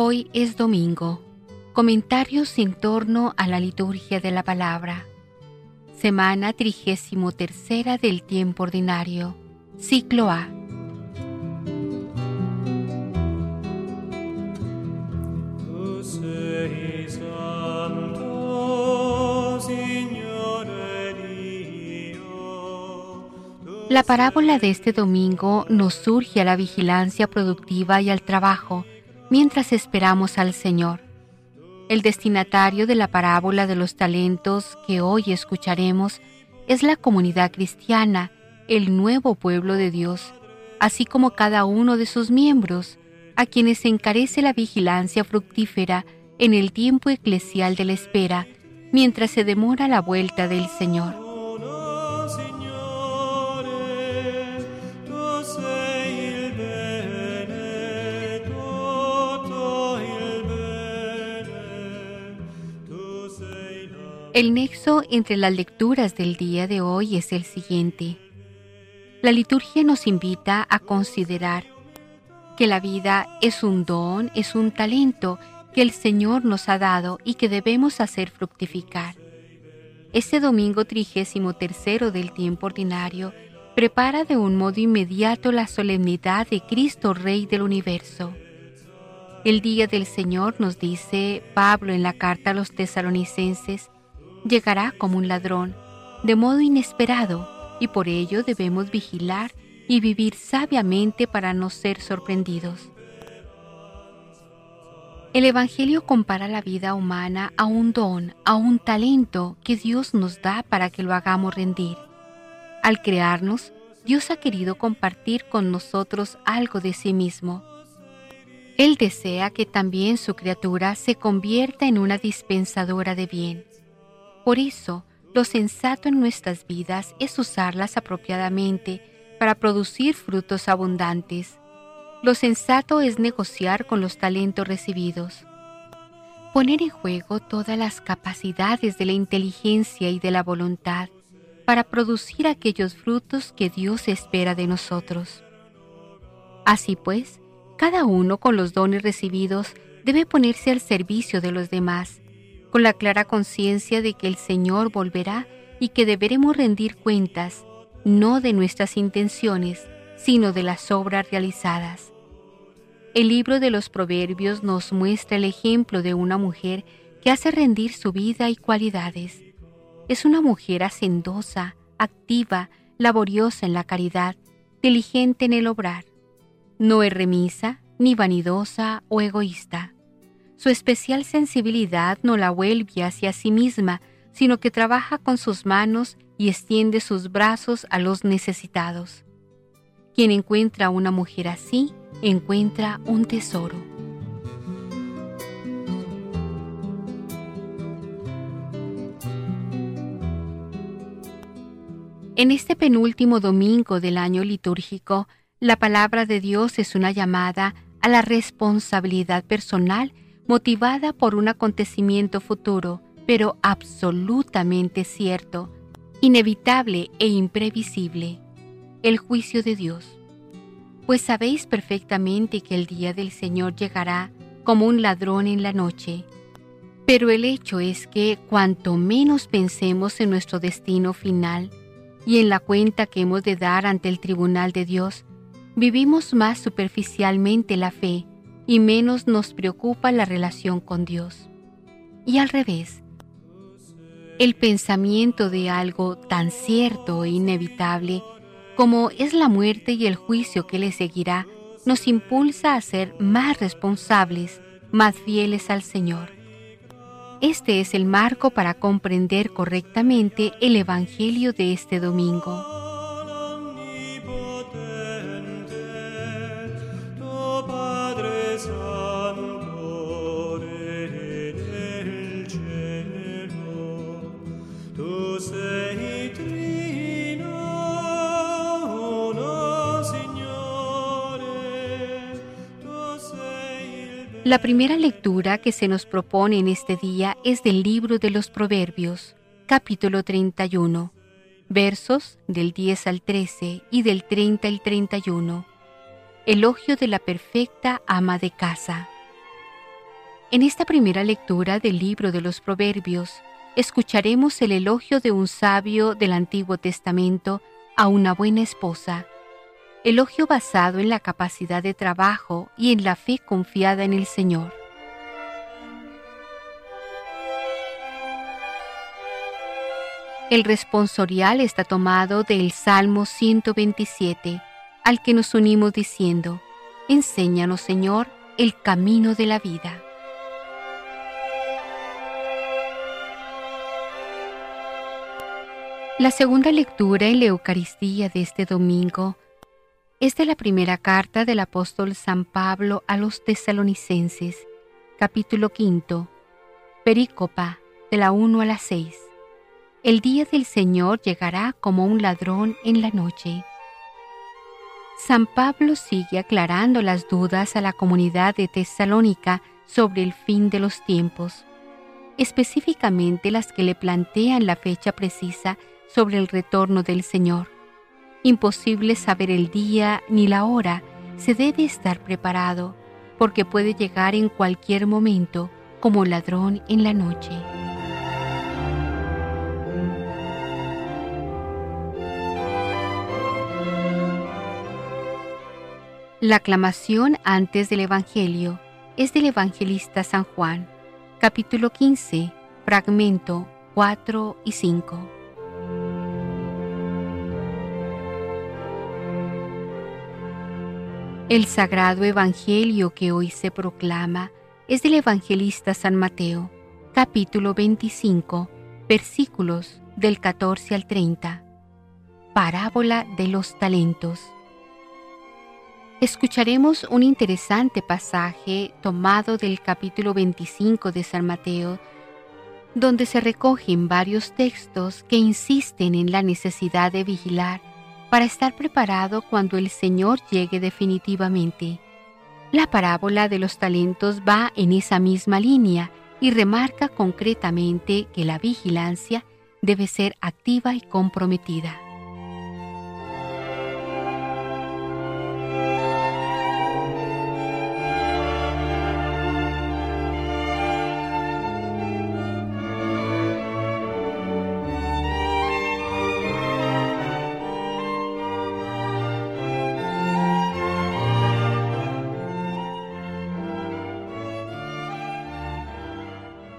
Hoy es domingo. Comentarios en torno a la liturgia de la palabra. Semana trigésimo tercera del tiempo ordinario. Ciclo A. La parábola de este domingo nos surge a la vigilancia productiva y al trabajo mientras esperamos al Señor. El destinatario de la parábola de los talentos que hoy escucharemos es la comunidad cristiana, el nuevo pueblo de Dios, así como cada uno de sus miembros, a quienes encarece la vigilancia fructífera en el tiempo eclesial de la espera, mientras se demora la vuelta del Señor. El nexo entre las lecturas del día de hoy es el siguiente. La liturgia nos invita a considerar que la vida es un don, es un talento que el Señor nos ha dado y que debemos hacer fructificar. Este domingo trigésimo tercero del tiempo ordinario prepara de un modo inmediato la solemnidad de Cristo Rey del universo. El día del Señor, nos dice Pablo en la carta a los tesalonicenses, llegará como un ladrón, de modo inesperado, y por ello debemos vigilar y vivir sabiamente para no ser sorprendidos. El Evangelio compara la vida humana a un don, a un talento que Dios nos da para que lo hagamos rendir. Al crearnos, Dios ha querido compartir con nosotros algo de sí mismo. Él desea que también su criatura se convierta en una dispensadora de bien. Por eso, lo sensato en nuestras vidas es usarlas apropiadamente para producir frutos abundantes. Lo sensato es negociar con los talentos recibidos. Poner en juego todas las capacidades de la inteligencia y de la voluntad para producir aquellos frutos que Dios espera de nosotros. Así pues, cada uno con los dones recibidos debe ponerse al servicio de los demás con la clara conciencia de que el Señor volverá y que deberemos rendir cuentas, no de nuestras intenciones, sino de las obras realizadas. El libro de los Proverbios nos muestra el ejemplo de una mujer que hace rendir su vida y cualidades. Es una mujer hacendosa, activa, laboriosa en la caridad, diligente en el obrar. No es remisa, ni vanidosa o egoísta. Su especial sensibilidad no la vuelve hacia sí misma, sino que trabaja con sus manos y extiende sus brazos a los necesitados. Quien encuentra a una mujer así, encuentra un tesoro. En este penúltimo domingo del año litúrgico, la palabra de Dios es una llamada a la responsabilidad personal motivada por un acontecimiento futuro, pero absolutamente cierto, inevitable e imprevisible, el juicio de Dios. Pues sabéis perfectamente que el día del Señor llegará como un ladrón en la noche. Pero el hecho es que cuanto menos pensemos en nuestro destino final y en la cuenta que hemos de dar ante el tribunal de Dios, vivimos más superficialmente la fe y menos nos preocupa la relación con Dios. Y al revés, el pensamiento de algo tan cierto e inevitable como es la muerte y el juicio que le seguirá, nos impulsa a ser más responsables, más fieles al Señor. Este es el marco para comprender correctamente el Evangelio de este domingo. La primera lectura que se nos propone en este día es del libro de los Proverbios, capítulo 31, versos del 10 al 13 y del 30 al 31. Elogio de la perfecta ama de casa. En esta primera lectura del libro de los Proverbios, escucharemos el elogio de un sabio del Antiguo Testamento a una buena esposa. Elogio basado en la capacidad de trabajo y en la fe confiada en el Señor. El responsorial está tomado del Salmo 127, al que nos unimos diciendo, Enséñanos, Señor, el camino de la vida. La segunda lectura en la Eucaristía de este domingo es de la primera carta del apóstol San Pablo a los tesalonicenses, capítulo quinto, perícopa de la 1 a la 6. El día del Señor llegará como un ladrón en la noche. San Pablo sigue aclarando las dudas a la comunidad de Tesalónica sobre el fin de los tiempos, específicamente las que le plantean la fecha precisa sobre el retorno del Señor. Imposible saber el día ni la hora, se debe estar preparado, porque puede llegar en cualquier momento como ladrón en la noche. La aclamación antes del Evangelio es del evangelista San Juan, capítulo 15, fragmento 4 y 5. El sagrado Evangelio que hoy se proclama es del evangelista San Mateo, capítulo 25, versículos del 14 al 30. Parábola de los talentos. Escucharemos un interesante pasaje tomado del capítulo 25 de San Mateo, donde se recogen varios textos que insisten en la necesidad de vigilar para estar preparado cuando el Señor llegue definitivamente. La parábola de los talentos va en esa misma línea y remarca concretamente que la vigilancia debe ser activa y comprometida.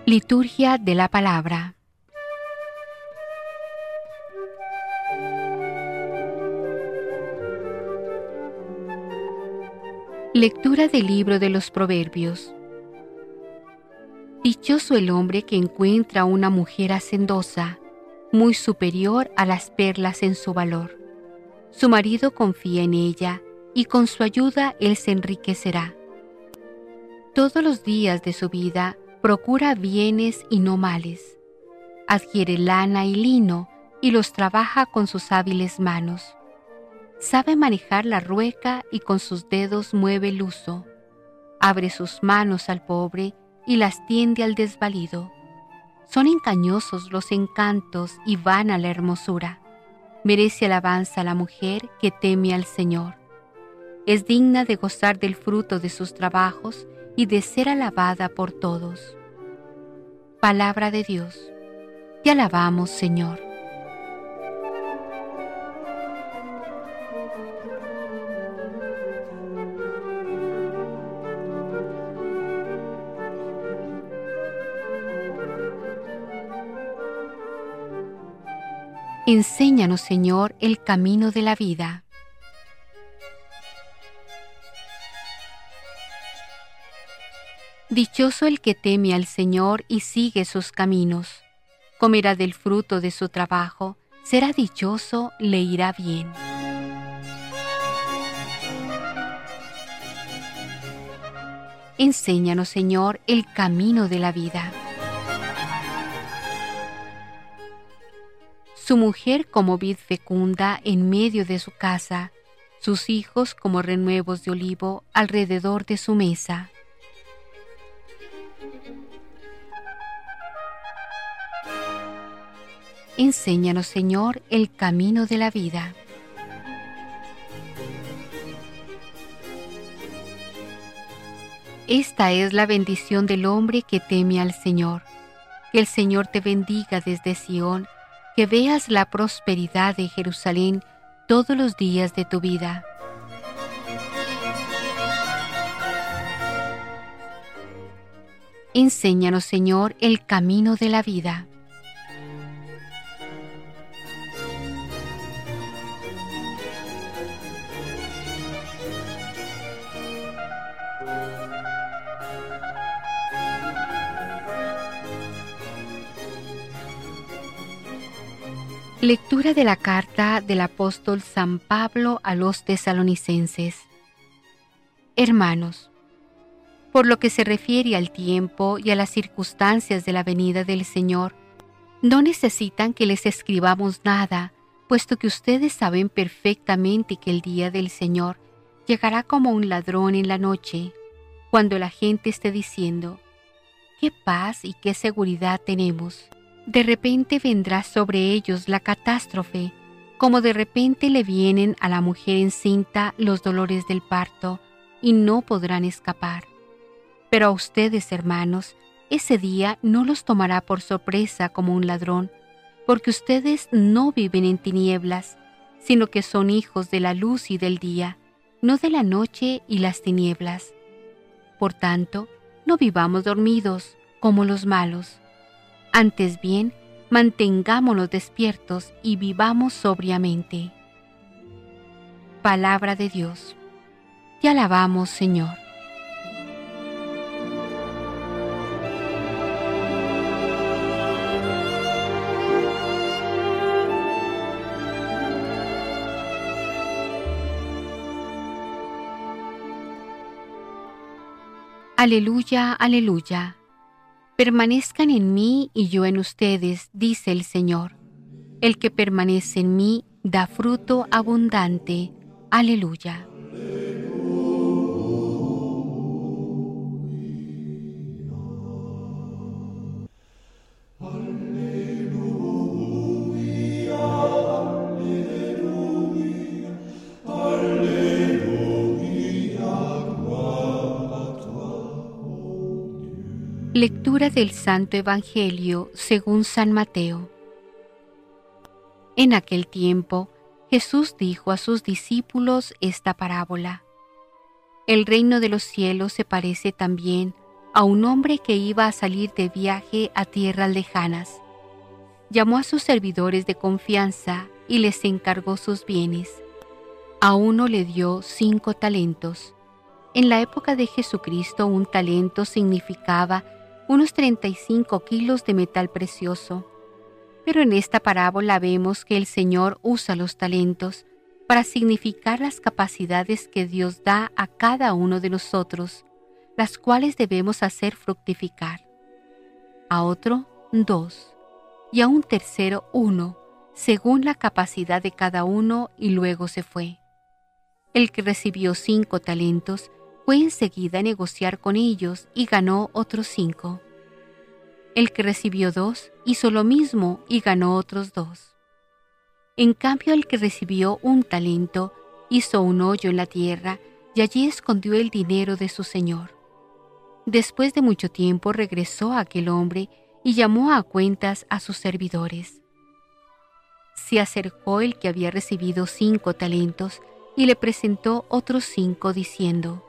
Liturgia de la Palabra. Lectura del libro de los Proverbios. Dichoso el hombre que encuentra una mujer hacendosa, muy superior a las perlas en su valor. Su marido confía en ella y con su ayuda él se enriquecerá. Todos los días de su vida procura bienes y no males. Adquiere lana y lino y los trabaja con sus hábiles manos. Sabe manejar la rueca y con sus dedos mueve el uso. Abre sus manos al pobre y las tiende al desvalido. Son engañosos los encantos y vana la hermosura. Merece alabanza la mujer que teme al Señor. Es digna de gozar del fruto de sus trabajos y de ser alabada por todos. Palabra de Dios. Te alabamos, Señor. Enséñanos, Señor, el camino de la vida. Dichoso el que teme al Señor y sigue sus caminos. Comerá del fruto de su trabajo, será dichoso, le irá bien. Enséñanos, Señor, el camino de la vida. Su mujer como vid fecunda en medio de su casa, sus hijos como renuevos de olivo alrededor de su mesa. Enséñanos, Señor, el camino de la vida. Esta es la bendición del hombre que teme al Señor. Que el Señor te bendiga desde Sión, que veas la prosperidad de Jerusalén todos los días de tu vida. Enséñanos, Señor, el camino de la vida. Lectura de la carta del apóstol San Pablo a los tesalonicenses. Hermanos, por lo que se refiere al tiempo y a las circunstancias de la venida del Señor, no necesitan que les escribamos nada, puesto que ustedes saben perfectamente que el día del Señor llegará como un ladrón en la noche, cuando la gente esté diciendo, ¿qué paz y qué seguridad tenemos? De repente vendrá sobre ellos la catástrofe, como de repente le vienen a la mujer encinta los dolores del parto, y no podrán escapar. Pero a ustedes, hermanos, ese día no los tomará por sorpresa como un ladrón, porque ustedes no viven en tinieblas, sino que son hijos de la luz y del día, no de la noche y las tinieblas. Por tanto, no vivamos dormidos como los malos antes bien, mantengámonos despiertos y vivamos sobriamente. Palabra de Dios. Te alabamos, Señor. Aleluya, aleluya Permanezcan en mí y yo en ustedes, dice el Señor. El que permanece en mí da fruto abundante. Aleluya. Del Santo Evangelio según San Mateo. En aquel tiempo, Jesús dijo a sus discípulos esta parábola. El reino de los cielos se parece también a un hombre que iba a salir de viaje a tierras lejanas. Llamó a sus servidores de confianza y les encargó sus bienes. A uno le dio cinco talentos. En la época de Jesucristo un talento significaba unos 35 kilos de metal precioso. Pero en esta parábola vemos que el Señor usa los talentos para significar las capacidades que Dios da a cada uno de nosotros, las cuales debemos hacer fructificar. A otro, dos, y a un tercero, uno, según la capacidad de cada uno, y luego se fue. El que recibió cinco talentos fue enseguida a negociar con ellos y ganó otros cinco. El que recibió dos hizo lo mismo y ganó otros dos. En cambio el que recibió un talento hizo un hoyo en la tierra y allí escondió el dinero de su señor. Después de mucho tiempo regresó aquel hombre y llamó a cuentas a sus servidores. Se acercó el que había recibido cinco talentos y le presentó otros cinco diciendo,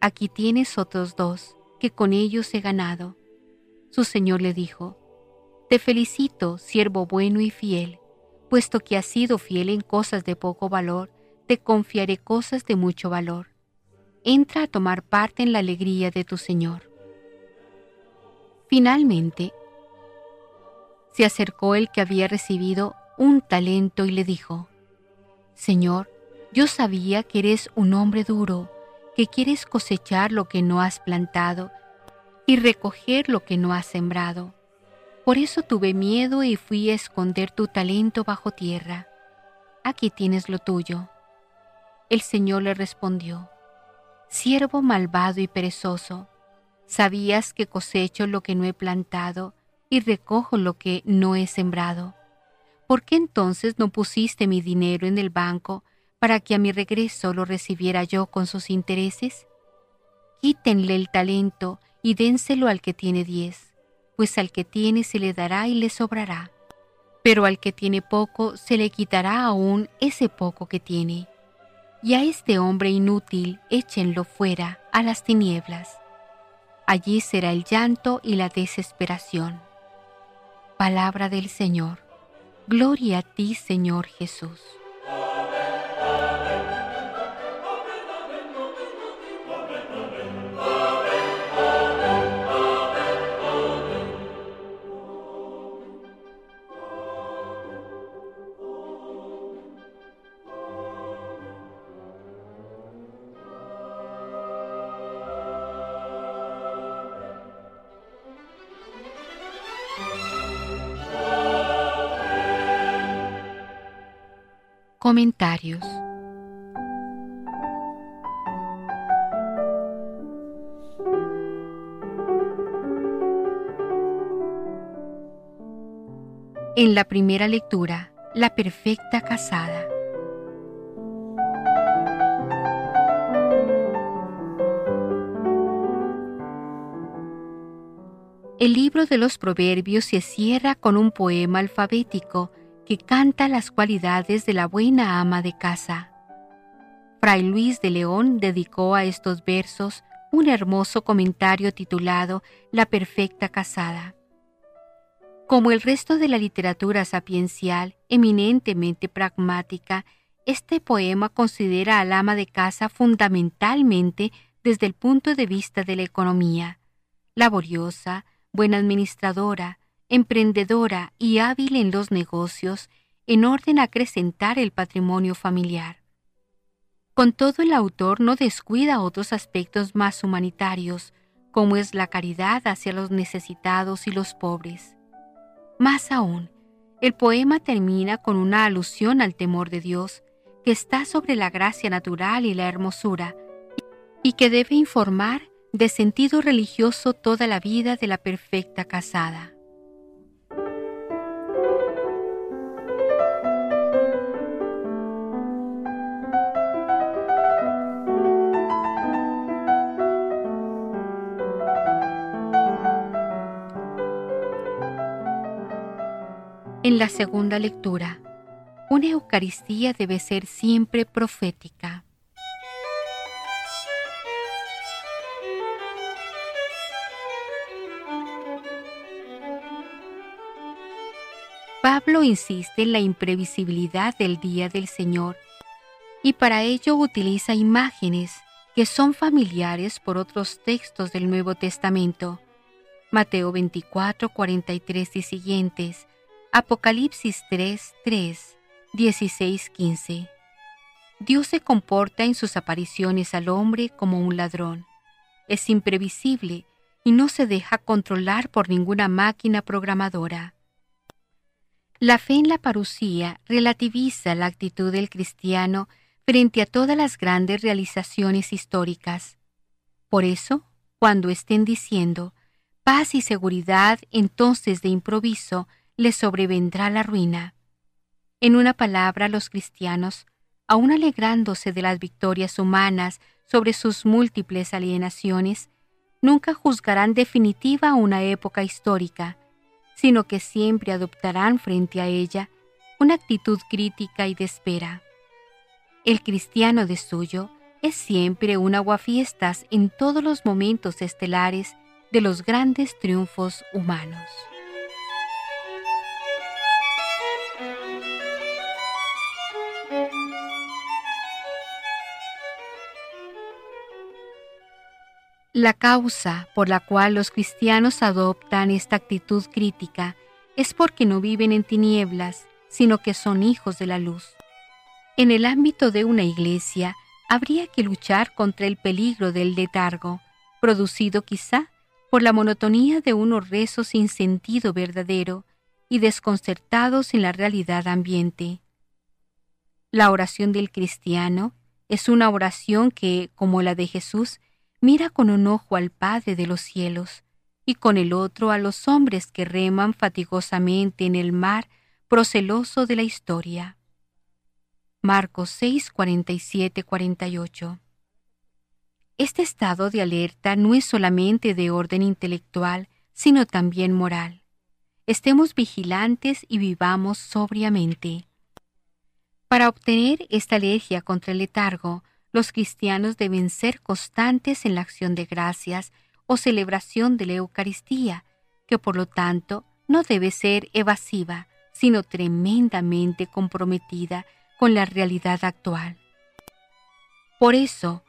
aquí tienes otros dos, que con ellos he ganado. Su señor le dijo, Te felicito, siervo bueno y fiel, puesto que has sido fiel en cosas de poco valor, te confiaré cosas de mucho valor. Entra a tomar parte en la alegría de tu señor. Finalmente, se acercó el que había recibido un talento y le dijo, Señor, yo sabía que eres un hombre duro, que quieres cosechar lo que no has plantado y recoger lo que no has sembrado. Por eso tuve miedo y fui a esconder tu talento bajo tierra. Aquí tienes lo tuyo. El Señor le respondió, Siervo malvado y perezoso, sabías que cosecho lo que no he plantado y recojo lo que no he sembrado. ¿Por qué entonces no pusiste mi dinero en el banco para que a mi regreso lo recibiera yo con sus intereses? Quítenle el talento y dénselo al que tiene diez, pues al que tiene se le dará y le sobrará, pero al que tiene poco se le quitará aún ese poco que tiene. Y a este hombre inútil échenlo fuera a las tinieblas. Allí será el llanto y la desesperación. Palabra del Señor. Gloria a ti, Señor Jesús. Comentarios En la primera lectura, la perfecta casada. El libro de los Proverbios se cierra con un poema alfabético que canta las cualidades de la buena ama de casa. Fray Luis de León dedicó a estos versos un hermoso comentario titulado La perfecta casada. Como el resto de la literatura sapiencial, eminentemente pragmática, este poema considera al ama de casa fundamentalmente desde el punto de vista de la economía, laboriosa, buena administradora, emprendedora y hábil en los negocios en orden a acrecentar el patrimonio familiar. Con todo el autor no descuida otros aspectos más humanitarios, como es la caridad hacia los necesitados y los pobres. Más aún, el poema termina con una alusión al temor de Dios, que está sobre la gracia natural y la hermosura, y que debe informar de sentido religioso toda la vida de la perfecta casada. En la segunda lectura, una Eucaristía debe ser siempre profética. Pablo insiste en la imprevisibilidad del día del Señor y para ello utiliza imágenes que son familiares por otros textos del Nuevo Testamento. Mateo 24, 43 y siguientes, Apocalipsis 3, 3, 16, 15. Dios se comporta en sus apariciones al hombre como un ladrón. Es imprevisible y no se deja controlar por ninguna máquina programadora. La fe en la parucía relativiza la actitud del cristiano frente a todas las grandes realizaciones históricas. Por eso, cuando estén diciendo paz y seguridad entonces de improviso, les sobrevendrá la ruina. En una palabra, los cristianos, aun alegrándose de las victorias humanas sobre sus múltiples alienaciones, nunca juzgarán definitiva una época histórica, sino que siempre adoptarán frente a ella una actitud crítica y de espera. El cristiano de suyo es siempre un aguafiestas en todos los momentos estelares de los grandes triunfos humanos. La causa por la cual los cristianos adoptan esta actitud crítica es porque no viven en tinieblas, sino que son hijos de la luz. En el ámbito de una iglesia habría que luchar contra el peligro del letargo, producido quizá por la monotonía de unos rezos sin sentido verdadero y desconcertados en la realidad ambiente. La oración del cristiano es una oración que, como la de Jesús, mira con un ojo al Padre de los cielos y con el otro a los hombres que reman fatigosamente en el mar proceloso de la historia. Marcos 6, 47, 48. Este estado de alerta no es solamente de orden intelectual, sino también moral. Estemos vigilantes y vivamos sobriamente. Para obtener esta alergia contra el letargo, los cristianos deben ser constantes en la acción de gracias o celebración de la Eucaristía, que por lo tanto no debe ser evasiva, sino tremendamente comprometida con la realidad actual. Por eso,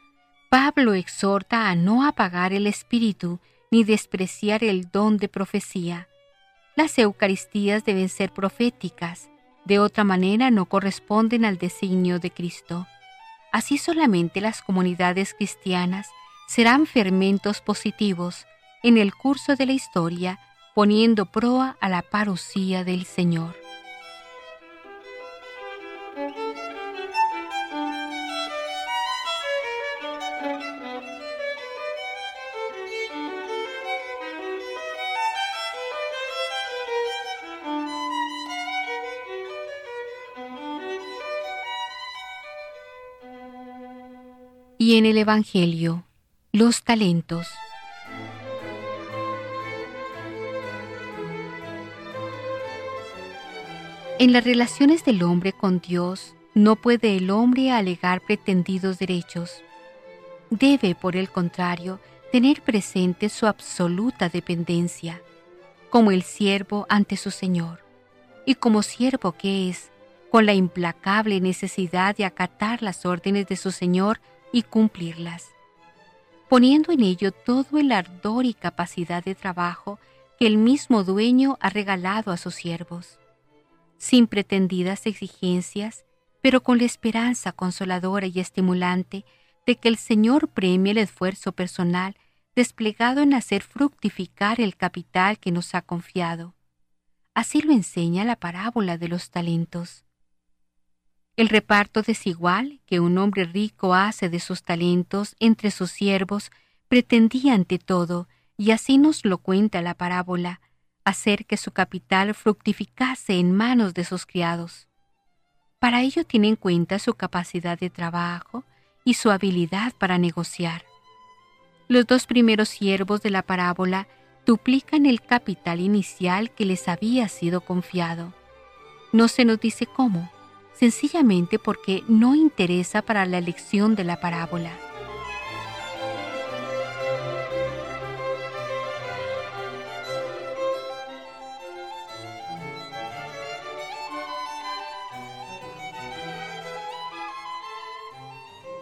Pablo exhorta a no apagar el espíritu ni despreciar el don de profecía. Las Eucaristías deben ser proféticas, de otra manera no corresponden al designio de Cristo. Así solamente las comunidades cristianas serán fermentos positivos en el curso de la historia, poniendo proa a la parucía del Señor. En el Evangelio los talentos. En las relaciones del hombre con Dios, no puede el hombre alegar pretendidos derechos. Debe, por el contrario, tener presente su absoluta dependencia, como el siervo ante su Señor, y como siervo que es, con la implacable necesidad de acatar las órdenes de su Señor y cumplirlas, poniendo en ello todo el ardor y capacidad de trabajo que el mismo dueño ha regalado a sus siervos, sin pretendidas exigencias, pero con la esperanza consoladora y estimulante de que el Señor premie el esfuerzo personal desplegado en hacer fructificar el capital que nos ha confiado. Así lo enseña la parábola de los talentos. El reparto desigual que un hombre rico hace de sus talentos entre sus siervos pretendía ante todo, y así nos lo cuenta la parábola, hacer que su capital fructificase en manos de sus criados. Para ello tiene en cuenta su capacidad de trabajo y su habilidad para negociar. Los dos primeros siervos de la parábola duplican el capital inicial que les había sido confiado. No se nos dice cómo, sencillamente porque no interesa para la elección de la parábola.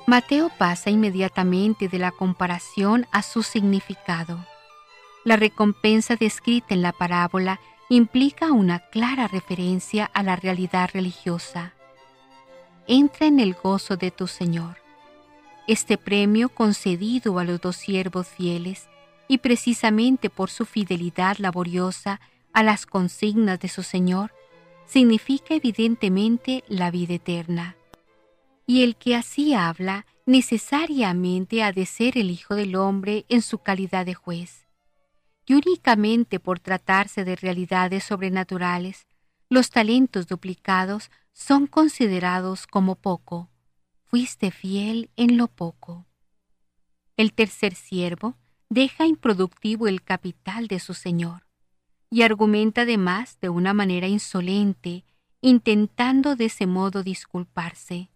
Mateo pasa inmediatamente de la comparación a su significado. La recompensa descrita en la parábola implica una clara referencia a la realidad religiosa entra en el gozo de tu Señor. Este premio concedido a los dos siervos fieles, y precisamente por su fidelidad laboriosa a las consignas de su Señor, significa evidentemente la vida eterna. Y el que así habla necesariamente ha de ser el Hijo del Hombre en su calidad de juez. Y únicamente por tratarse de realidades sobrenaturales, los talentos duplicados son considerados como poco. Fuiste fiel en lo poco. El tercer siervo deja improductivo el capital de su señor y argumenta además de una manera insolente, intentando de ese modo disculparse.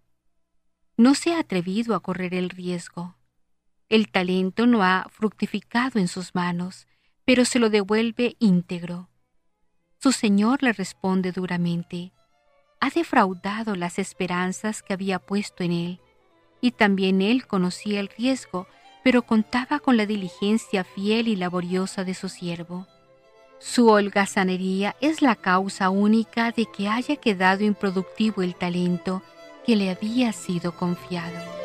No se ha atrevido a correr el riesgo. El talento no ha fructificado en sus manos, pero se lo devuelve íntegro. Su señor le responde duramente, ha defraudado las esperanzas que había puesto en él, y también él conocía el riesgo, pero contaba con la diligencia fiel y laboriosa de su siervo. Su holgazanería es la causa única de que haya quedado improductivo el talento que le había sido confiado.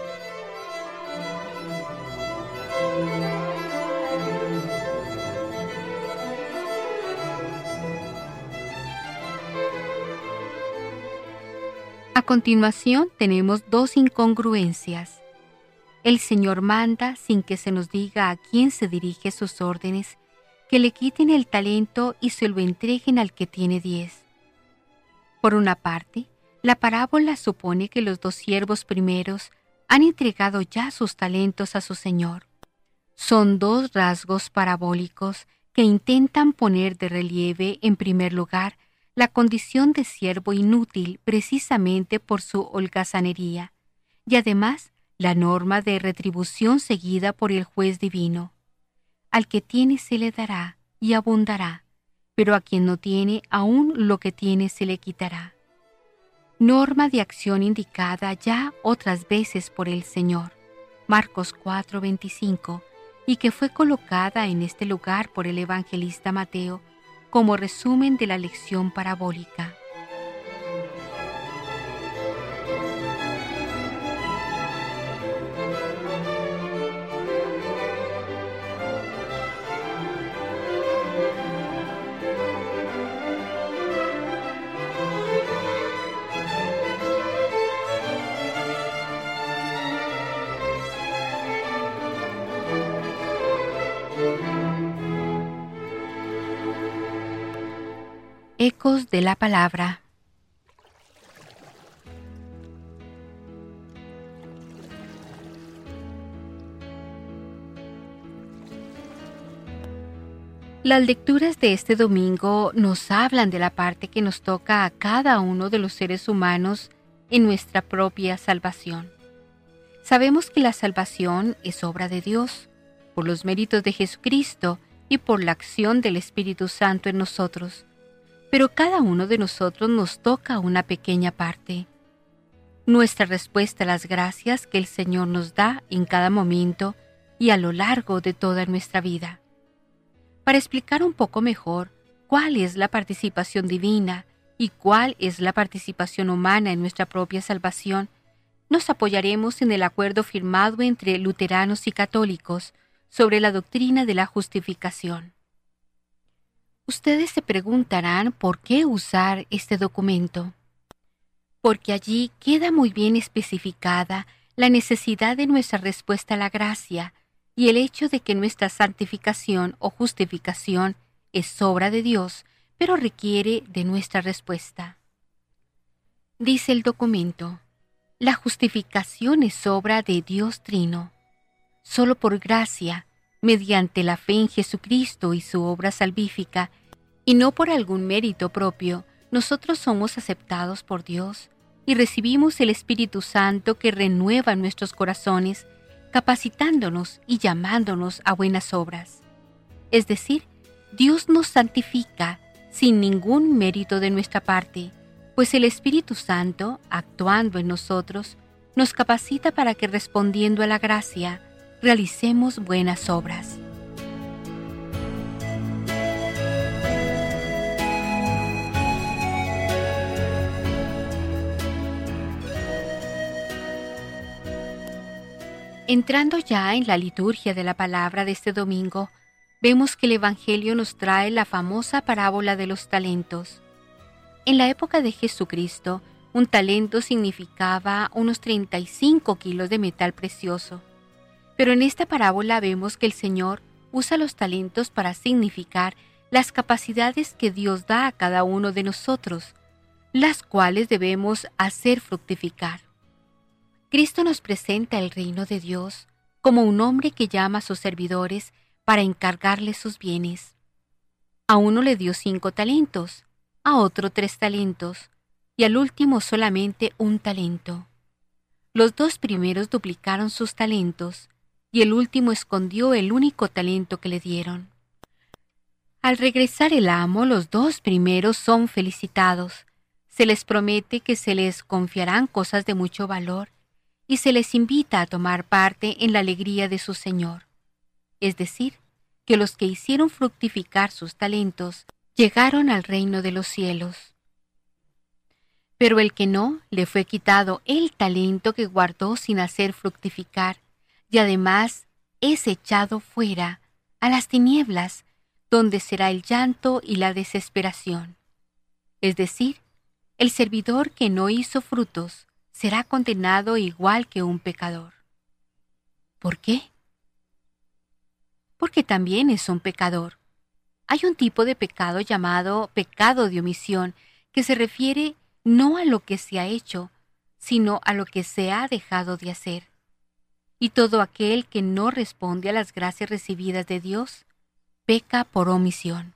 A continuación tenemos dos incongruencias. El Señor manda, sin que se nos diga a quién se dirige sus órdenes, que le quiten el talento y se lo entreguen al que tiene diez. Por una parte, la parábola supone que los dos siervos primeros han entregado ya sus talentos a su Señor. Son dos rasgos parabólicos que intentan poner de relieve, en primer lugar, la condición de siervo inútil precisamente por su holgazanería, y además la norma de retribución seguida por el juez divino. Al que tiene se le dará y abundará, pero a quien no tiene aún lo que tiene se le quitará. Norma de acción indicada ya otras veces por el Señor. Marcos 4:25 y que fue colocada en este lugar por el evangelista Mateo como resumen de la lección parabólica. Ecos de la Palabra. Las lecturas de este domingo nos hablan de la parte que nos toca a cada uno de los seres humanos en nuestra propia salvación. Sabemos que la salvación es obra de Dios, por los méritos de Jesucristo y por la acción del Espíritu Santo en nosotros pero cada uno de nosotros nos toca una pequeña parte. Nuestra respuesta a las gracias que el Señor nos da en cada momento y a lo largo de toda nuestra vida. Para explicar un poco mejor cuál es la participación divina y cuál es la participación humana en nuestra propia salvación, nos apoyaremos en el acuerdo firmado entre luteranos y católicos sobre la doctrina de la justificación. Ustedes se preguntarán por qué usar este documento. Porque allí queda muy bien especificada la necesidad de nuestra respuesta a la gracia y el hecho de que nuestra santificación o justificación es obra de Dios, pero requiere de nuestra respuesta. Dice el documento, la justificación es obra de Dios Trino. Solo por gracia, mediante la fe en Jesucristo y su obra salvífica, y no por algún mérito propio, nosotros somos aceptados por Dios y recibimos el Espíritu Santo que renueva nuestros corazones, capacitándonos y llamándonos a buenas obras. Es decir, Dios nos santifica sin ningún mérito de nuestra parte, pues el Espíritu Santo, actuando en nosotros, nos capacita para que respondiendo a la gracia, realicemos buenas obras. Entrando ya en la liturgia de la palabra de este domingo, vemos que el Evangelio nos trae la famosa parábola de los talentos. En la época de Jesucristo, un talento significaba unos 35 kilos de metal precioso. Pero en esta parábola vemos que el Señor usa los talentos para significar las capacidades que Dios da a cada uno de nosotros, las cuales debemos hacer fructificar. Cristo nos presenta el reino de Dios como un hombre que llama a sus servidores para encargarles sus bienes. A uno le dio cinco talentos, a otro tres talentos, y al último solamente un talento. Los dos primeros duplicaron sus talentos, y el último escondió el único talento que le dieron. Al regresar el amo, los dos primeros son felicitados. Se les promete que se les confiarán cosas de mucho valor y se les invita a tomar parte en la alegría de su Señor. Es decir, que los que hicieron fructificar sus talentos llegaron al reino de los cielos. Pero el que no, le fue quitado el talento que guardó sin hacer fructificar, y además es echado fuera, a las tinieblas, donde será el llanto y la desesperación. Es decir, El servidor que no hizo frutos será condenado igual que un pecador. ¿Por qué? Porque también es un pecador. Hay un tipo de pecado llamado pecado de omisión que se refiere no a lo que se ha hecho, sino a lo que se ha dejado de hacer. Y todo aquel que no responde a las gracias recibidas de Dios, peca por omisión.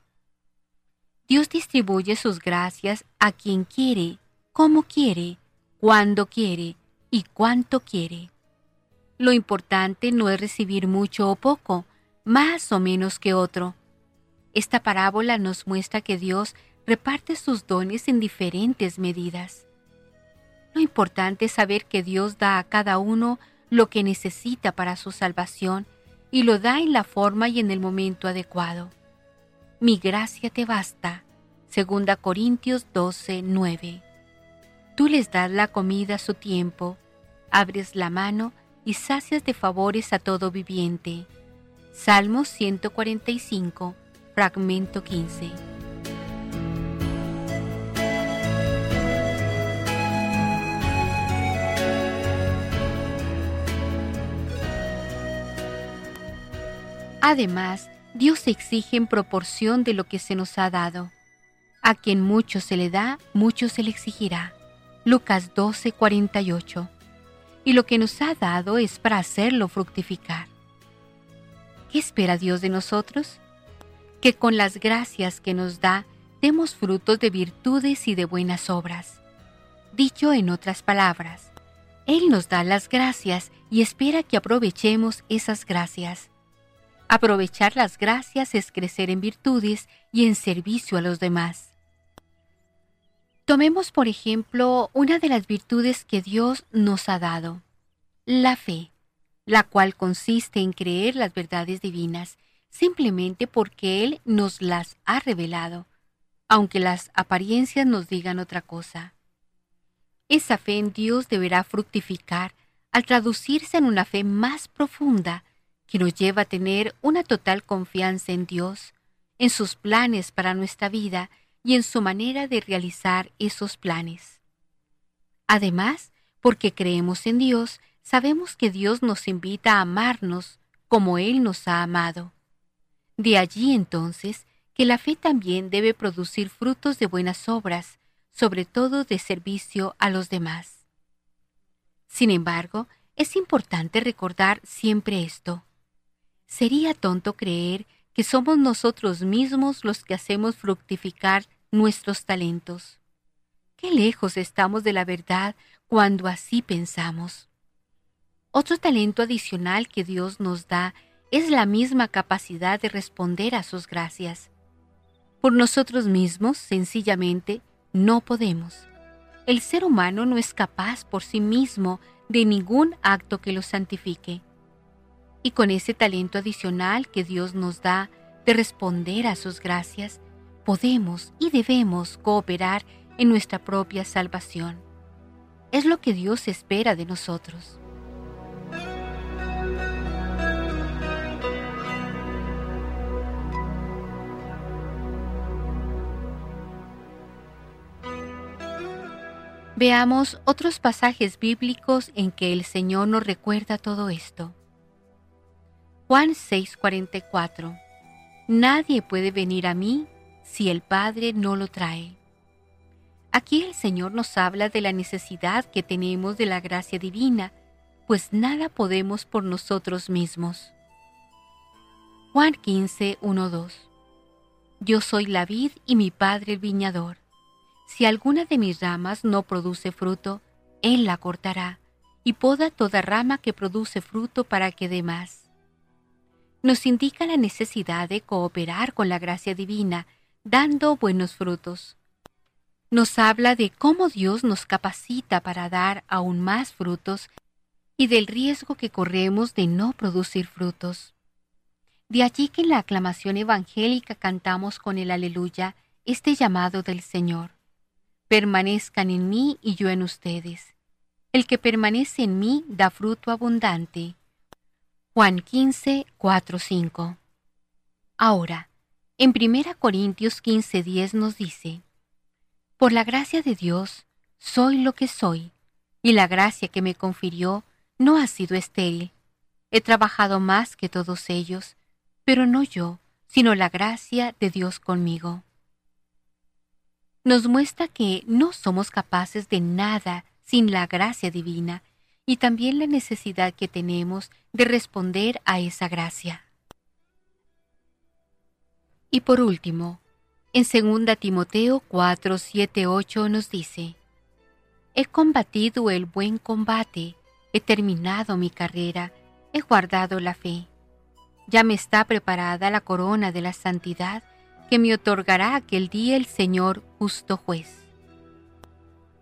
Dios distribuye sus gracias a quien quiere, como quiere, cuando quiere y cuánto quiere. Lo importante no es recibir mucho o poco, más o menos que otro. Esta parábola nos muestra que Dios reparte sus dones en diferentes medidas. Lo importante es saber que Dios da a cada uno lo que necesita para su salvación y lo da en la forma y en el momento adecuado. Mi gracia te basta. 2 Corintios 12, 9. Tú les das la comida a su tiempo, abres la mano y sacias de favores a todo viviente. Salmo 145, fragmento 15. Además, Dios exige en proporción de lo que se nos ha dado. A quien mucho se le da, mucho se le exigirá. Lucas 12, 48. Y lo que nos ha dado es para hacerlo fructificar. ¿Qué espera Dios de nosotros? Que con las gracias que nos da demos frutos de virtudes y de buenas obras. Dicho en otras palabras, Él nos da las gracias y espera que aprovechemos esas gracias. Aprovechar las gracias es crecer en virtudes y en servicio a los demás. Tomemos, por ejemplo, una de las virtudes que Dios nos ha dado, la fe, la cual consiste en creer las verdades divinas simplemente porque Él nos las ha revelado, aunque las apariencias nos digan otra cosa. Esa fe en Dios deberá fructificar al traducirse en una fe más profunda que nos lleva a tener una total confianza en Dios, en sus planes para nuestra vida y en su manera de realizar esos planes. Además, porque creemos en Dios, sabemos que Dios nos invita a amarnos como Él nos ha amado. De allí entonces que la fe también debe producir frutos de buenas obras, sobre todo de servicio a los demás. Sin embargo, es importante recordar siempre esto. Sería tonto creer que somos nosotros mismos los que hacemos fructificar nuestros talentos. Qué lejos estamos de la verdad cuando así pensamos. Otro talento adicional que Dios nos da es la misma capacidad de responder a sus gracias. Por nosotros mismos, sencillamente, no podemos. El ser humano no es capaz por sí mismo de ningún acto que lo santifique y con ese talento adicional que Dios nos da de responder a sus gracias, podemos y debemos cooperar en nuestra propia salvación. Es lo que Dios espera de nosotros. Veamos otros pasajes bíblicos en que el Señor nos recuerda todo esto. Juan 6:44 Nadie puede venir a mí si el Padre no lo trae. Aquí el Señor nos habla de la necesidad que tenemos de la gracia divina, pues nada podemos por nosotros mismos. Juan 15, 2 Yo soy la vid y mi Padre el viñador. Si alguna de mis ramas no produce fruto, Él la cortará, y poda toda rama que produce fruto para que dé más nos indica la necesidad de cooperar con la gracia divina, dando buenos frutos. Nos habla de cómo Dios nos capacita para dar aún más frutos y del riesgo que corremos de no producir frutos. De allí que en la aclamación evangélica cantamos con el aleluya este llamado del Señor. Permanezcan en mí y yo en ustedes. El que permanece en mí da fruto abundante Juan 15, 4, 5. Ahora, en 1 Corintios 15, 10 nos dice, Por la gracia de Dios, soy lo que soy, y la gracia que me confirió no ha sido estéril. He trabajado más que todos ellos, pero no yo, sino la gracia de Dios conmigo. Nos muestra que no somos capaces de nada sin la gracia divina y también la necesidad que tenemos de responder a esa gracia. Y por último, en 2 Timoteo 4, 7, 8 nos dice, He combatido el buen combate, he terminado mi carrera, he guardado la fe. Ya me está preparada la corona de la santidad que me otorgará aquel día el Señor justo juez.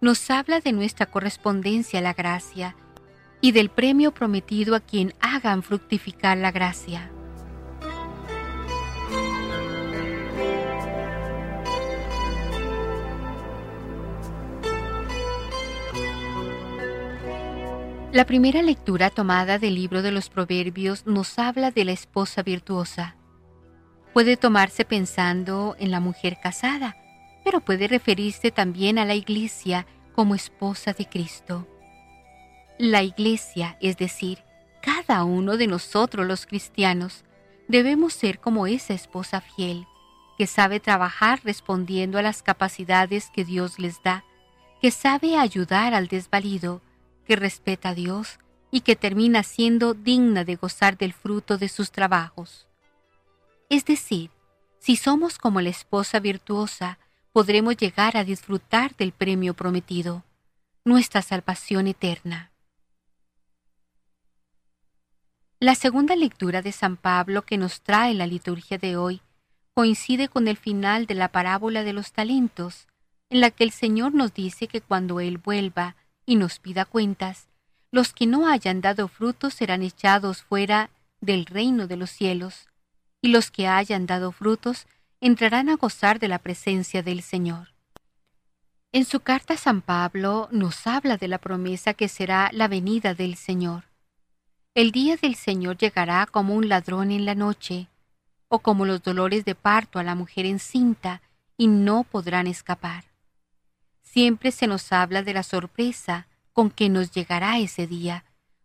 Nos habla de nuestra correspondencia a la gracia y del premio prometido a quien hagan fructificar la gracia. La primera lectura tomada del libro de los Proverbios nos habla de la esposa virtuosa. Puede tomarse pensando en la mujer casada, pero puede referirse también a la iglesia como esposa de Cristo. La iglesia, es decir, cada uno de nosotros los cristianos, debemos ser como esa esposa fiel, que sabe trabajar respondiendo a las capacidades que Dios les da, que sabe ayudar al desvalido, que respeta a Dios y que termina siendo digna de gozar del fruto de sus trabajos. Es decir, si somos como la esposa virtuosa, podremos llegar a disfrutar del premio prometido, nuestra salvación eterna. La segunda lectura de San Pablo que nos trae la liturgia de hoy coincide con el final de la parábola de los talentos, en la que el Señor nos dice que cuando Él vuelva y nos pida cuentas, los que no hayan dado frutos serán echados fuera del reino de los cielos, y los que hayan dado frutos entrarán a gozar de la presencia del Señor. En su carta San Pablo nos habla de la promesa que será la venida del Señor. El día del Señor llegará como un ladrón en la noche, o como los dolores de parto a la mujer encinta, y no podrán escapar. Siempre se nos habla de la sorpresa con que nos llegará ese día,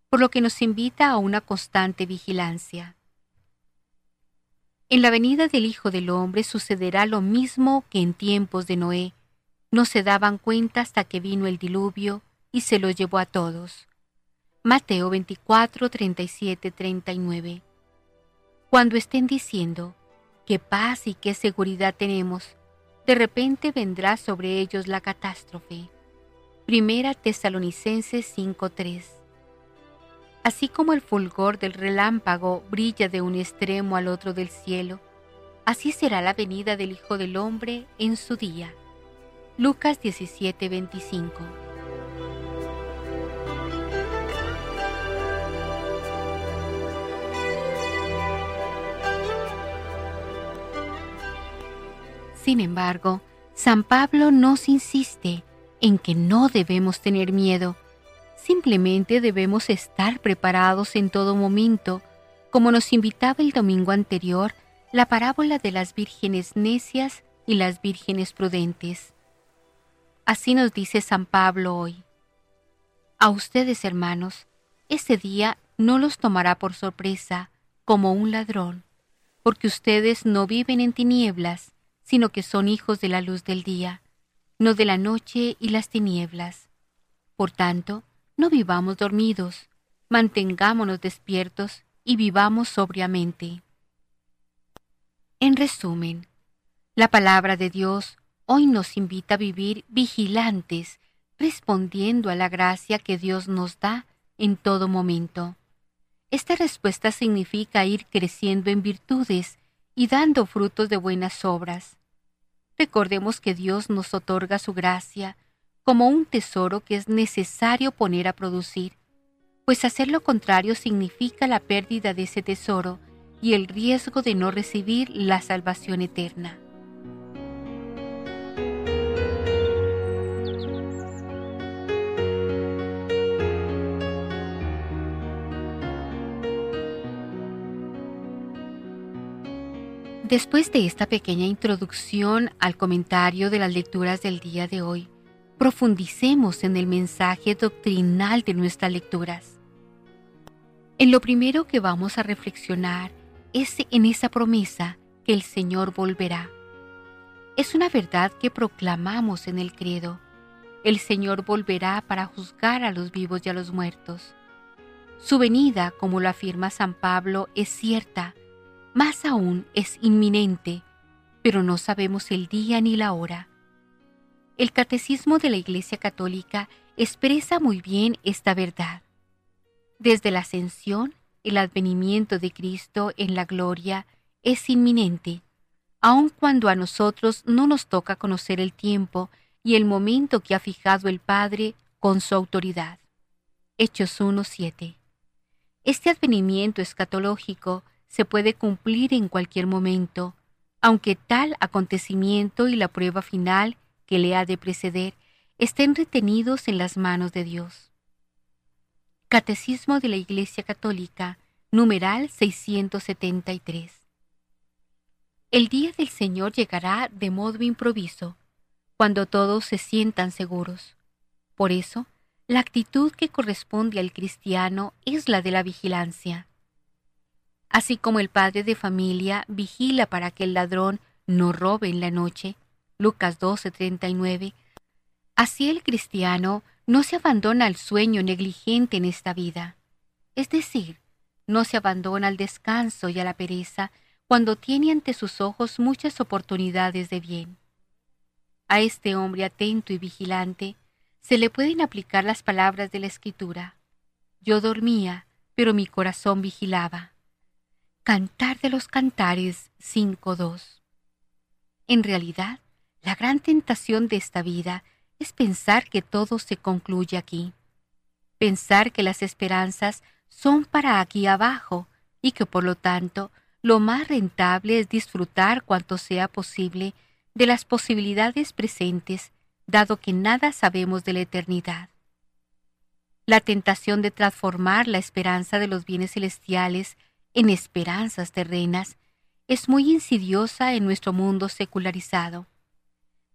por lo que nos invita a una constante vigilancia. En la venida del Hijo del Hombre sucederá lo mismo que en tiempos de Noé. No se daban cuenta hasta que vino el diluvio y se lo llevó a todos. Mateo 24, 37, 39. Cuando estén diciendo, qué paz y qué seguridad tenemos, de repente vendrá sobre ellos la catástrofe. Primera Tesalonicenses 5:3 Así como el fulgor del relámpago brilla de un extremo al otro del cielo, así será la venida del Hijo del Hombre en su día. Lucas 17:25 Sin embargo, San Pablo nos insiste en que no debemos tener miedo, simplemente debemos estar preparados en todo momento, como nos invitaba el domingo anterior la parábola de las vírgenes necias y las vírgenes prudentes. Así nos dice San Pablo hoy. A ustedes, hermanos, ese día no los tomará por sorpresa como un ladrón, porque ustedes no viven en tinieblas, sino que son hijos de la luz del día, no de la noche y las tinieblas. Por tanto, no vivamos dormidos, mantengámonos despiertos y vivamos sobriamente. En resumen, la palabra de Dios hoy nos invita a vivir vigilantes, respondiendo a la gracia que Dios nos da en todo momento. Esta respuesta significa ir creciendo en virtudes y dando frutos de buenas obras. Recordemos que Dios nos otorga su gracia como un tesoro que es necesario poner a producir, pues hacer lo contrario significa la pérdida de ese tesoro y el riesgo de no recibir la salvación eterna. Después de esta pequeña introducción al comentario de las lecturas del día de hoy, profundicemos en el mensaje doctrinal de nuestras lecturas. En lo primero que vamos a reflexionar es en esa promesa que el Señor volverá. Es una verdad que proclamamos en el credo. El Señor volverá para juzgar a los vivos y a los muertos. Su venida, como lo afirma San Pablo, es cierta, más aún es inminente, pero no sabemos el día ni la hora. El catecismo de la Iglesia Católica expresa muy bien esta verdad. Desde la ascensión, el advenimiento de Cristo en la gloria es inminente, aun cuando a nosotros no nos toca conocer el tiempo y el momento que ha fijado el Padre con su autoridad. Hechos 1.7. Este advenimiento escatológico se puede cumplir en cualquier momento, aunque tal acontecimiento y la prueba final que le ha de preceder estén retenidos en las manos de Dios. Catecismo de la Iglesia Católica, numeral 673. El día del Señor llegará de modo improviso, cuando todos se sientan seguros. Por eso, la actitud que corresponde al cristiano es la de la vigilancia. Así como el padre de familia vigila para que el ladrón no robe en la noche, Lucas 12:39, así el cristiano no se abandona al sueño negligente en esta vida, es decir, no se abandona al descanso y a la pereza cuando tiene ante sus ojos muchas oportunidades de bien. A este hombre atento y vigilante se le pueden aplicar las palabras de la Escritura. Yo dormía, pero mi corazón vigilaba. Cantar de los Cantares 5.2. En realidad, la gran tentación de esta vida es pensar que todo se concluye aquí. Pensar que las esperanzas son para aquí abajo y que por lo tanto lo más rentable es disfrutar cuanto sea posible de las posibilidades presentes, dado que nada sabemos de la eternidad. La tentación de transformar la esperanza de los bienes celestiales en esperanzas terrenas es muy insidiosa en nuestro mundo secularizado.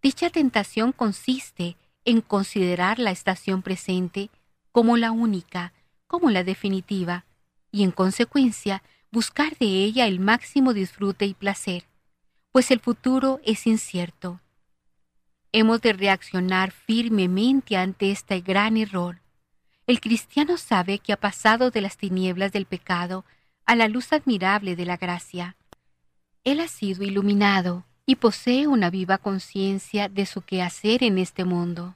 Dicha tentación consiste en considerar la estación presente como la única, como la definitiva, y en consecuencia buscar de ella el máximo disfrute y placer, pues el futuro es incierto. Hemos de reaccionar firmemente ante este gran error. El cristiano sabe que ha pasado de las tinieblas del pecado a la luz admirable de la gracia. Él ha sido iluminado y posee una viva conciencia de su quehacer en este mundo.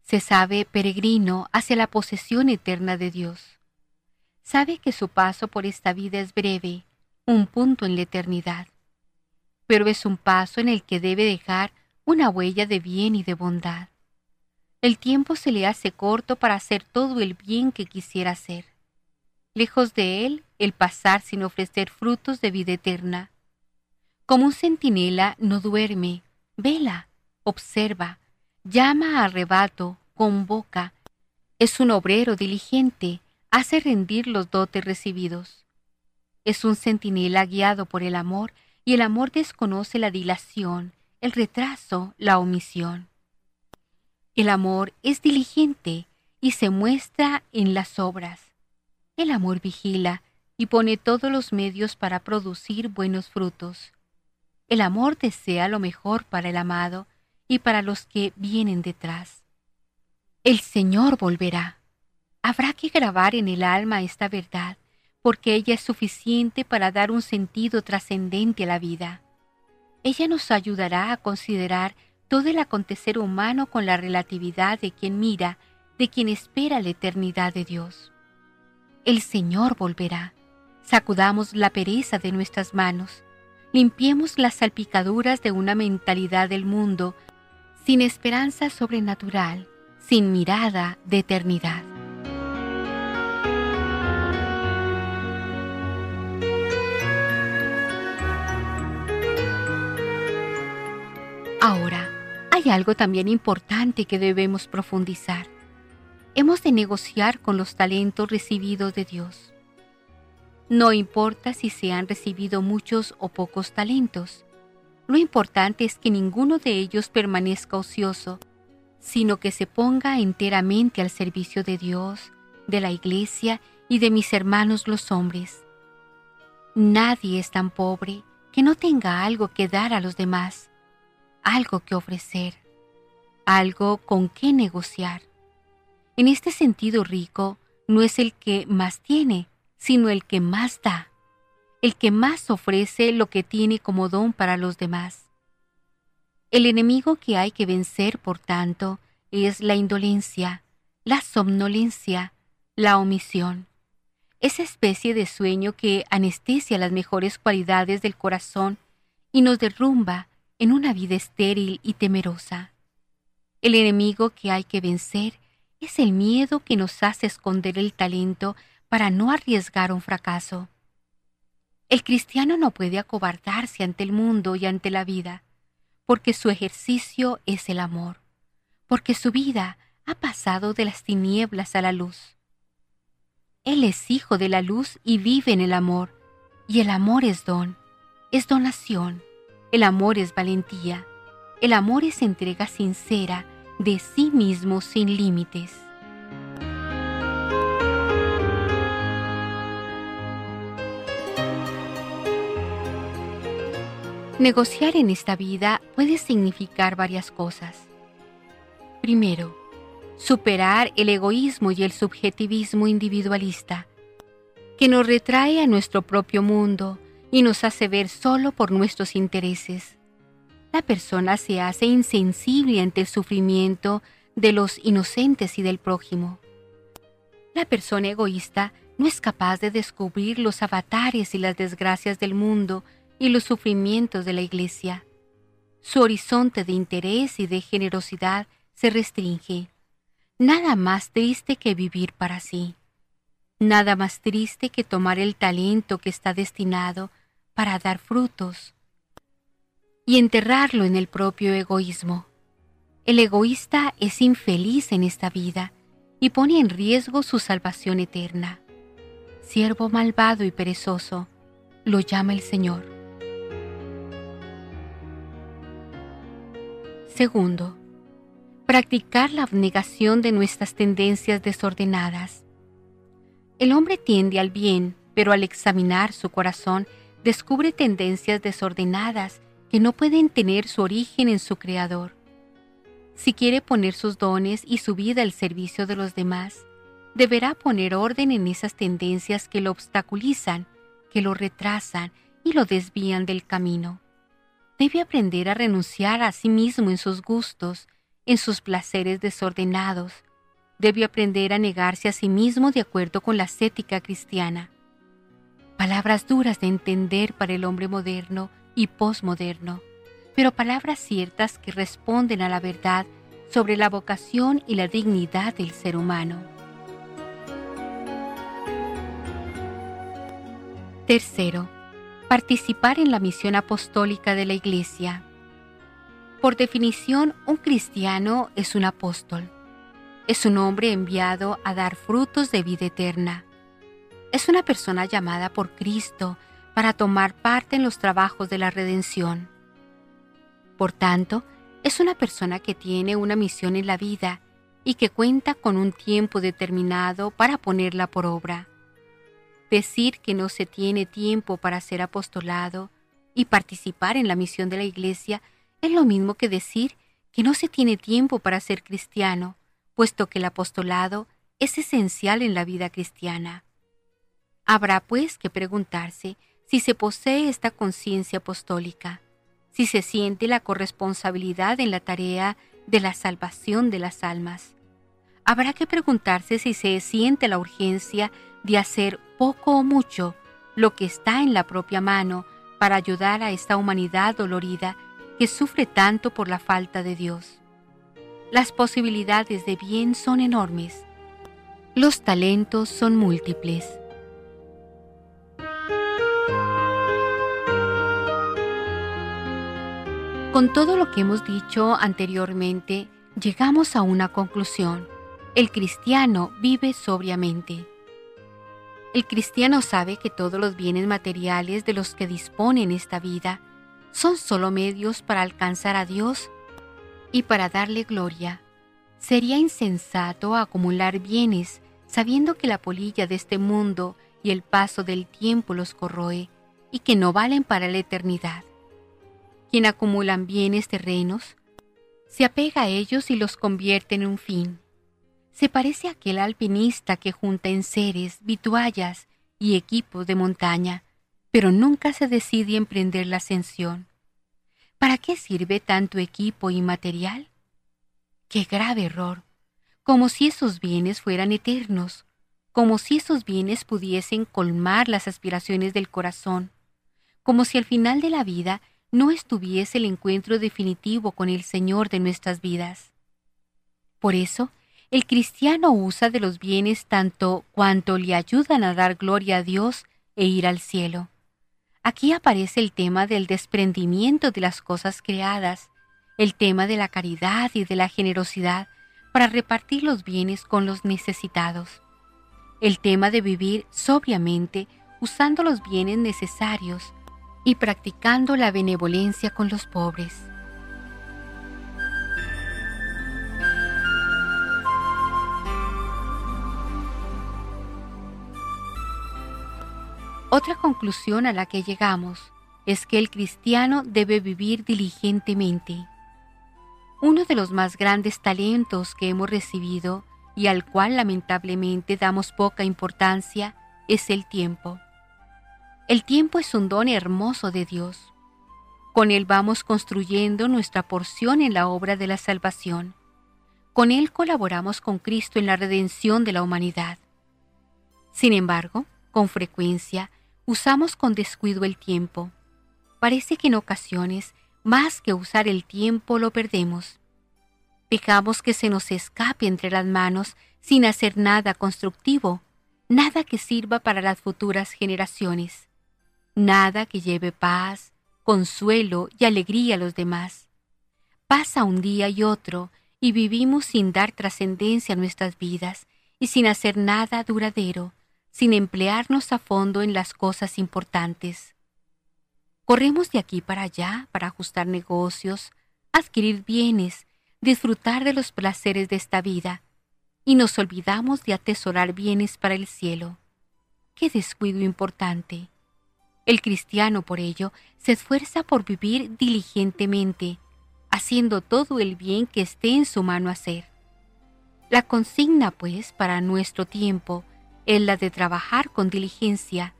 Se sabe peregrino hacia la posesión eterna de Dios. Sabe que su paso por esta vida es breve, un punto en la eternidad, pero es un paso en el que debe dejar una huella de bien y de bondad. El tiempo se le hace corto para hacer todo el bien que quisiera hacer lejos de él el pasar sin ofrecer frutos de vida eterna. Como un centinela no duerme, vela, observa, llama a arrebato, convoca, es un obrero diligente, hace rendir los dotes recibidos. Es un centinela guiado por el amor y el amor desconoce la dilación, el retraso, la omisión. El amor es diligente y se muestra en las obras. El amor vigila y pone todos los medios para producir buenos frutos. El amor desea lo mejor para el amado y para los que vienen detrás. El Señor volverá. Habrá que grabar en el alma esta verdad, porque ella es suficiente para dar un sentido trascendente a la vida. Ella nos ayudará a considerar todo el acontecer humano con la relatividad de quien mira, de quien espera la eternidad de Dios el Señor volverá. Sacudamos la pereza de nuestras manos, limpiemos las salpicaduras de una mentalidad del mundo sin esperanza sobrenatural, sin mirada de eternidad. Ahora, hay algo también importante que debemos profundizar hemos de negociar con los talentos recibidos de Dios. No importa si se han recibido muchos o pocos talentos. Lo importante es que ninguno de ellos permanezca ocioso, sino que se ponga enteramente al servicio de Dios, de la Iglesia y de mis hermanos los hombres. Nadie es tan pobre que no tenga algo que dar a los demás, algo que ofrecer, algo con qué negociar. En este sentido rico no es el que más tiene, sino el que más da, el que más ofrece lo que tiene como don para los demás. El enemigo que hay que vencer, por tanto, es la indolencia, la somnolencia, la omisión, esa especie de sueño que anestesia las mejores cualidades del corazón y nos derrumba en una vida estéril y temerosa. El enemigo que hay que vencer es el miedo que nos hace esconder el talento para no arriesgar un fracaso. El cristiano no puede acobardarse ante el mundo y ante la vida, porque su ejercicio es el amor, porque su vida ha pasado de las tinieblas a la luz. Él es hijo de la luz y vive en el amor, y el amor es don, es donación, el amor es valentía, el amor es entrega sincera de sí mismo sin límites. Negociar en esta vida puede significar varias cosas. Primero, superar el egoísmo y el subjetivismo individualista, que nos retrae a nuestro propio mundo y nos hace ver solo por nuestros intereses. La persona se hace insensible ante el sufrimiento de los inocentes y del prójimo. La persona egoísta no es capaz de descubrir los avatares y las desgracias del mundo y los sufrimientos de la Iglesia. Su horizonte de interés y de generosidad se restringe. Nada más triste que vivir para sí. Nada más triste que tomar el talento que está destinado para dar frutos y enterrarlo en el propio egoísmo. El egoísta es infeliz en esta vida y pone en riesgo su salvación eterna. Siervo malvado y perezoso, lo llama el Señor. Segundo, practicar la abnegación de nuestras tendencias desordenadas. El hombre tiende al bien, pero al examinar su corazón descubre tendencias desordenadas que no pueden tener su origen en su Creador. Si quiere poner sus dones y su vida al servicio de los demás, deberá poner orden en esas tendencias que lo obstaculizan, que lo retrasan y lo desvían del camino debe aprender a renunciar a sí mismo en sus gustos, en sus placeres desordenados. Debe aprender a negarse a sí mismo de acuerdo con la ascética cristiana. Palabras duras de entender para el hombre moderno y posmoderno, pero palabras ciertas que responden a la verdad sobre la vocación y la dignidad del ser humano. Tercero, participar en la misión apostólica de la Iglesia. Por definición, un cristiano es un apóstol. Es un hombre enviado a dar frutos de vida eterna. Es una persona llamada por Cristo para tomar parte en los trabajos de la redención. Por tanto, es una persona que tiene una misión en la vida y que cuenta con un tiempo determinado para ponerla por obra. Decir que no se tiene tiempo para ser apostolado y participar en la misión de la Iglesia es lo mismo que decir que no se tiene tiempo para ser cristiano, puesto que el apostolado es esencial en la vida cristiana. Habrá pues que preguntarse si se posee esta conciencia apostólica, si se siente la corresponsabilidad en la tarea de la salvación de las almas. Habrá que preguntarse si se siente la urgencia de hacer poco o mucho lo que está en la propia mano para ayudar a esta humanidad dolorida que sufre tanto por la falta de Dios. Las posibilidades de bien son enormes. Los talentos son múltiples. Con todo lo que hemos dicho anteriormente, llegamos a una conclusión. El cristiano vive sobriamente. El cristiano sabe que todos los bienes materiales de los que dispone en esta vida son solo medios para alcanzar a Dios y para darle gloria. Sería insensato acumular bienes sabiendo que la polilla de este mundo y el paso del tiempo los corroe y que no valen para la eternidad. Quien acumulan bienes terrenos, se apega a ellos y los convierte en un fin. Se parece a aquel alpinista que junta enseres, vituallas y equipos de montaña, pero nunca se decide a emprender la ascensión. ¿Para qué sirve tanto equipo y material? ¡Qué grave error! Como si esos bienes fueran eternos, como si esos bienes pudiesen colmar las aspiraciones del corazón, como si al final de la vida no estuviese el encuentro definitivo con el Señor de nuestras vidas. Por eso, el cristiano usa de los bienes tanto cuanto le ayudan a dar gloria a Dios e ir al cielo. Aquí aparece el tema del desprendimiento de las cosas creadas, el tema de la caridad y de la generosidad para repartir los bienes con los necesitados, el tema de vivir sobriamente usando los bienes necesarios y practicando la benevolencia con los pobres. Otra conclusión a la que llegamos es que el cristiano debe vivir diligentemente. Uno de los más grandes talentos que hemos recibido y al cual lamentablemente damos poca importancia es el tiempo. El tiempo es un don hermoso de Dios. Con él vamos construyendo nuestra porción en la obra de la salvación. Con él colaboramos con Cristo en la redención de la humanidad. Sin embargo, con frecuencia usamos con descuido el tiempo. Parece que en ocasiones, más que usar el tiempo, lo perdemos. Dejamos que se nos escape entre las manos sin hacer nada constructivo, nada que sirva para las futuras generaciones nada que lleve paz, consuelo y alegría a los demás. Pasa un día y otro y vivimos sin dar trascendencia a nuestras vidas y sin hacer nada duradero, sin emplearnos a fondo en las cosas importantes. Corremos de aquí para allá para ajustar negocios, adquirir bienes, disfrutar de los placeres de esta vida, y nos olvidamos de atesorar bienes para el cielo. ¡Qué descuido importante! El cristiano, por ello, se esfuerza por vivir diligentemente, haciendo todo el bien que esté en su mano hacer. La consigna, pues, para nuestro tiempo es la de trabajar con diligencia,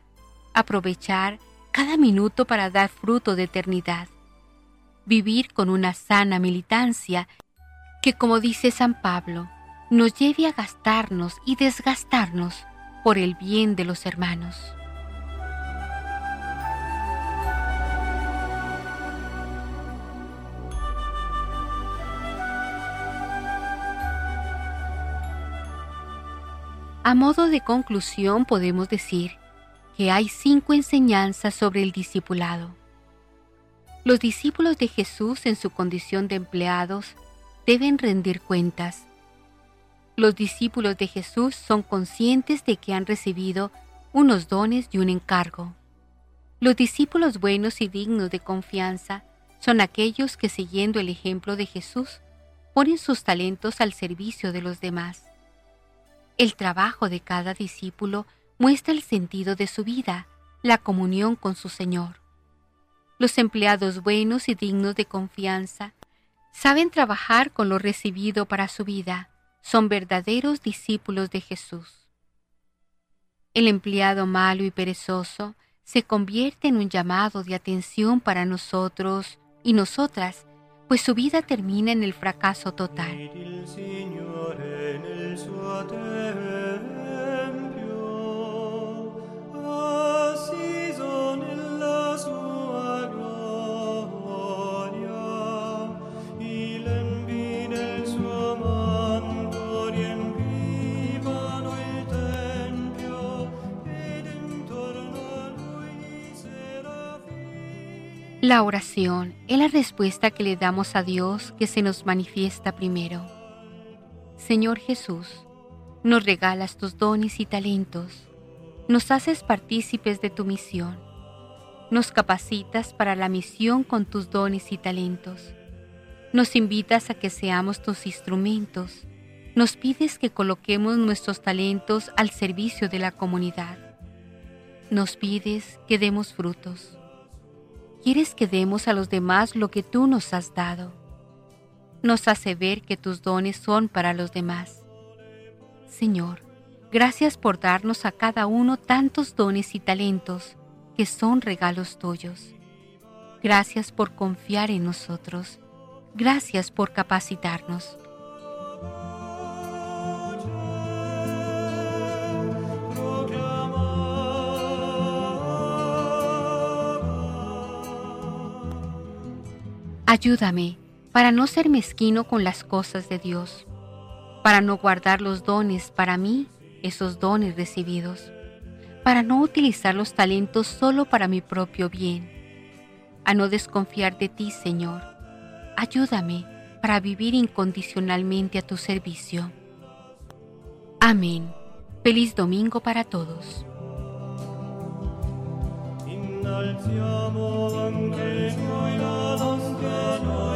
aprovechar cada minuto para dar fruto de eternidad, vivir con una sana militancia que, como dice San Pablo, nos lleve a gastarnos y desgastarnos por el bien de los hermanos. A modo de conclusión podemos decir que hay cinco enseñanzas sobre el discipulado. Los discípulos de Jesús en su condición de empleados deben rendir cuentas. Los discípulos de Jesús son conscientes de que han recibido unos dones y un encargo. Los discípulos buenos y dignos de confianza son aquellos que siguiendo el ejemplo de Jesús ponen sus talentos al servicio de los demás. El trabajo de cada discípulo muestra el sentido de su vida, la comunión con su Señor. Los empleados buenos y dignos de confianza saben trabajar con lo recibido para su vida, son verdaderos discípulos de Jesús. El empleado malo y perezoso se convierte en un llamado de atención para nosotros y nosotras, pues su vida termina en el fracaso total. La oración es la respuesta que le damos a Dios que se nos manifiesta primero. Señor Jesús, nos regalas tus dones y talentos. nos haces partícipes de tu misión. Nos capacitas para la misión con tus dones y talentos. Nos invitas a que seamos tus instrumentos. Nos pides que coloquemos nuestros talentos al servicio de la comunidad. Nos pides que demos frutos. Quieres que demos a los demás lo que tú nos has dado. Nos hace ver que tus dones son para los demás. Señor, Gracias por darnos a cada uno tantos dones y talentos que son regalos tuyos. Gracias por confiar en nosotros. Gracias por capacitarnos. Ayúdame para no ser mezquino con las cosas de Dios, para no guardar los dones para mí esos dones recibidos, para no utilizar los talentos solo para mi propio bien, a no desconfiar de ti, Señor. Ayúdame para vivir incondicionalmente a tu servicio. Amén. Feliz domingo para todos. joy.